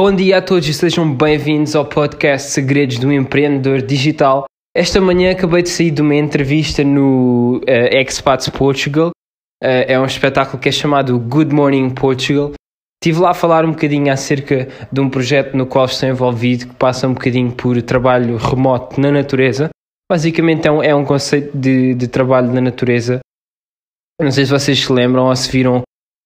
Bom dia a todos e sejam bem-vindos ao podcast Segredos do Empreendedor Digital. Esta manhã acabei de sair de uma entrevista no uh, Expats Portugal. Uh, é um espetáculo que é chamado Good Morning Portugal. Estive lá a falar um bocadinho acerca de um projeto no qual estou envolvido que passa um bocadinho por trabalho remoto na natureza. Basicamente é um, é um conceito de, de trabalho na natureza. Não sei se vocês se lembram ou se viram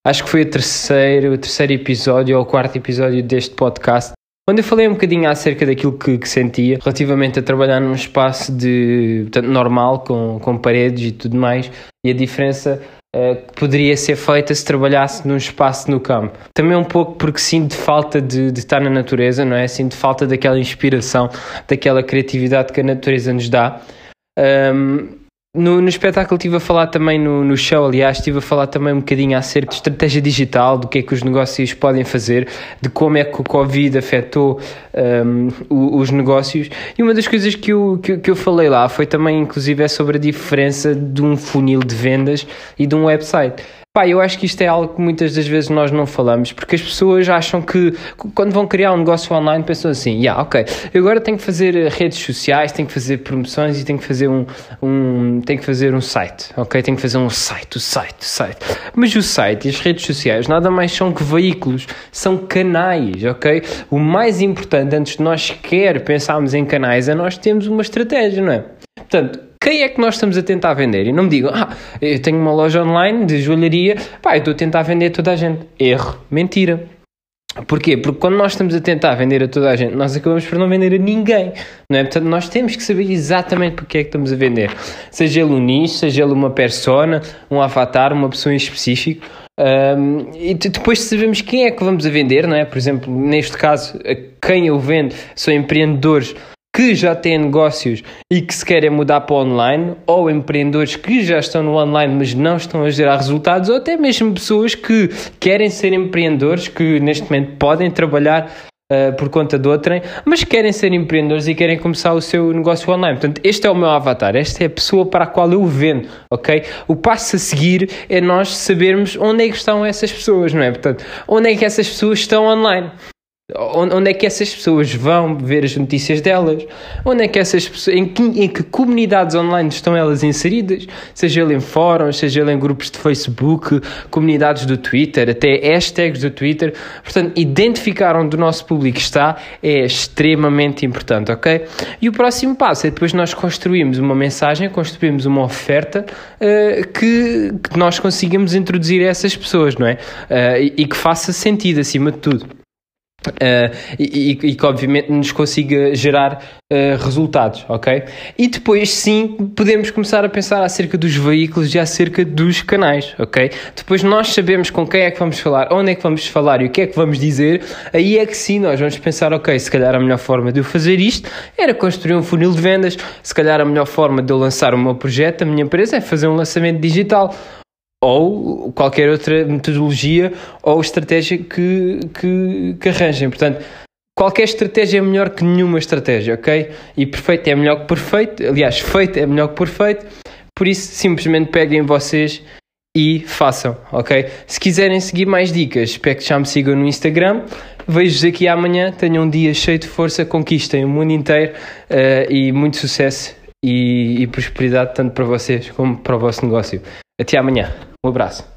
acho que foi o terceiro, o terceiro episódio ou o quarto episódio deste podcast, onde eu falei um bocadinho acerca daquilo que, que sentia relativamente a trabalhar num espaço de portanto, normal, com, com paredes e tudo mais, e a diferença uh, que poderia ser feita se trabalhasse num espaço no campo. Também um pouco porque sinto falta de, de estar na natureza, não é? Sinto falta daquela inspiração, daquela criatividade que a natureza nos dá. Um, no, no espetáculo estive a falar também, no, no show, aliás, estive a falar também um bocadinho acerca de estratégia digital, do que é que os negócios podem fazer, de como é que o Covid afetou um, os negócios. E uma das coisas que eu, que, que eu falei lá foi também, inclusive, é sobre a diferença de um funil de vendas e de um website. Pá, eu acho que isto é algo que muitas das vezes nós não falamos, porque as pessoas acham que quando vão criar um negócio online pensam assim, yeah, ok, eu agora tenho que fazer eh, redes sociais, tenho que fazer promoções e tenho que fazer um, um tenho que fazer um site, ok? Tenho que fazer um site, o site, o site. Mas o site e as redes sociais nada mais são que veículos, são canais, ok? O mais importante antes de nós sequer pensarmos em canais é nós termos uma estratégia, não é? Portanto, quem é que nós estamos a tentar vender? E não me digam, ah, eu tenho uma loja online de joalharia, pá, eu estou a tentar vender a toda a gente. Erro, mentira. Porquê? Porque quando nós estamos a tentar vender a toda a gente, nós acabamos por não vender a ninguém, não é? Portanto, nós temos que saber exatamente porque é que estamos a vender. Seja ele um nicho, seja ele uma persona, um avatar, uma pessoa em específico. Um, e depois sabemos quem é que vamos a vender, não é? Por exemplo, neste caso, quem eu vendo são empreendedores que já têm negócios e que se querem mudar para online, ou empreendedores que já estão no online mas não estão a gerar resultados, ou até mesmo pessoas que querem ser empreendedores, que neste momento podem trabalhar uh, por conta de outrem, mas querem ser empreendedores e querem começar o seu negócio online. Portanto, este é o meu avatar, esta é a pessoa para a qual eu vendo, ok? O passo a seguir é nós sabermos onde é que estão essas pessoas, não é? Portanto, onde é que essas pessoas estão online. Onde é que essas pessoas vão ver as notícias delas? Onde é que essas pessoas, em que, em que comunidades online estão elas inseridas? Seja ele em fóruns, seja ele em grupos de Facebook, comunidades do Twitter, até hashtags do Twitter. Portanto, identificar onde o nosso público está é extremamente importante, ok? E o próximo passo é depois nós construímos uma mensagem, construímos uma oferta uh, que, que, nós consigamos introduzir a essas pessoas, não é? Uh, e, e que faça sentido acima de tudo. Uh, e, e, que obviamente nos consiga gerar uh, resultados, ok? E depois sim podemos começar a pensar acerca dos veículos e acerca dos canais, ok? Depois nós sabemos com quem é que vamos falar, onde é que vamos falar e o que é que vamos dizer, aí é que sim nós vamos pensar, ok, se calhar a melhor forma de eu fazer isto era construir um funil de vendas, se calhar a melhor forma de eu lançar o meu projeto, a minha empresa, é fazer um lançamento digital ou qualquer outra metodologia ou estratégia que, que, que arranjem. Portanto, qualquer estratégia é melhor que nenhuma estratégia, ok? E perfeito é melhor que perfeito, aliás, feito é melhor que perfeito, por isso simplesmente peguem vocês e façam, ok? Se quiserem seguir mais dicas, espero que já me sigam no Instagram. Vejo-vos aqui amanhã. Tenham um dia cheio de força, conquistem o mundo inteiro uh, e muito sucesso e, e prosperidade tanto para vocês como para o vosso negócio. Até amanhã. Um abraço.